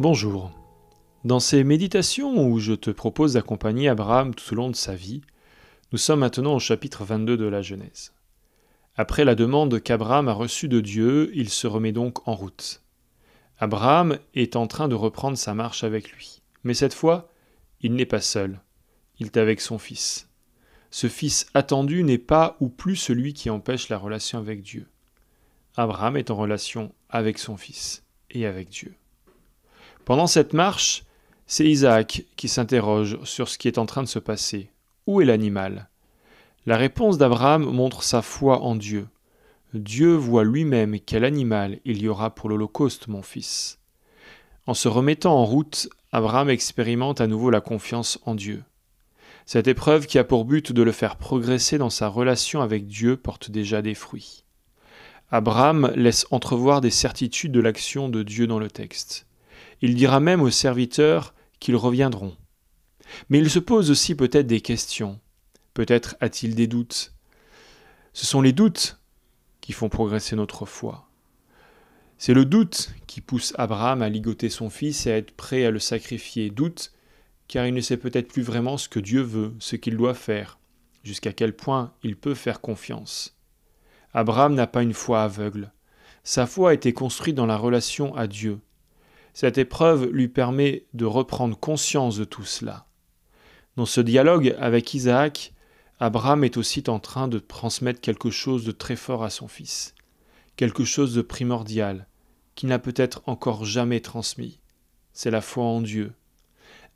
Bonjour. Dans ces méditations où je te propose d'accompagner Abraham tout au long de sa vie, nous sommes maintenant au chapitre 22 de la Genèse. Après la demande qu'Abraham a reçue de Dieu, il se remet donc en route. Abraham est en train de reprendre sa marche avec lui. Mais cette fois, il n'est pas seul, il est avec son fils. Ce fils attendu n'est pas ou plus celui qui empêche la relation avec Dieu. Abraham est en relation avec son fils et avec Dieu. Pendant cette marche, c'est Isaac qui s'interroge sur ce qui est en train de se passer. Où est l'animal? La réponse d'Abraham montre sa foi en Dieu. Dieu voit lui-même quel animal il y aura pour l'Holocauste, mon fils. En se remettant en route, Abraham expérimente à nouveau la confiance en Dieu. Cette épreuve qui a pour but de le faire progresser dans sa relation avec Dieu porte déjà des fruits. Abraham laisse entrevoir des certitudes de l'action de Dieu dans le texte. Il dira même aux serviteurs qu'ils reviendront. Mais il se pose aussi peut-être des questions. Peut-être a-t-il des doutes. Ce sont les doutes qui font progresser notre foi. C'est le doute qui pousse Abraham à ligoter son fils et à être prêt à le sacrifier. Doute, car il ne sait peut-être plus vraiment ce que Dieu veut, ce qu'il doit faire, jusqu'à quel point il peut faire confiance. Abraham n'a pas une foi aveugle. Sa foi a été construite dans la relation à Dieu. Cette épreuve lui permet de reprendre conscience de tout cela. Dans ce dialogue avec Isaac, Abraham est aussi en train de transmettre quelque chose de très fort à son fils, quelque chose de primordial, qu'il n'a peut-être encore jamais transmis. C'est la foi en Dieu,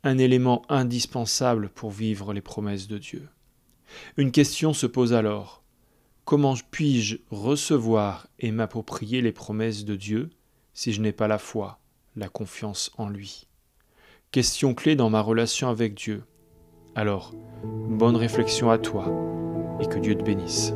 un élément indispensable pour vivre les promesses de Dieu. Une question se pose alors. Comment puis-je recevoir et m'approprier les promesses de Dieu si je n'ai pas la foi? La confiance en lui. Question clé dans ma relation avec Dieu. Alors, bonne réflexion à toi et que Dieu te bénisse.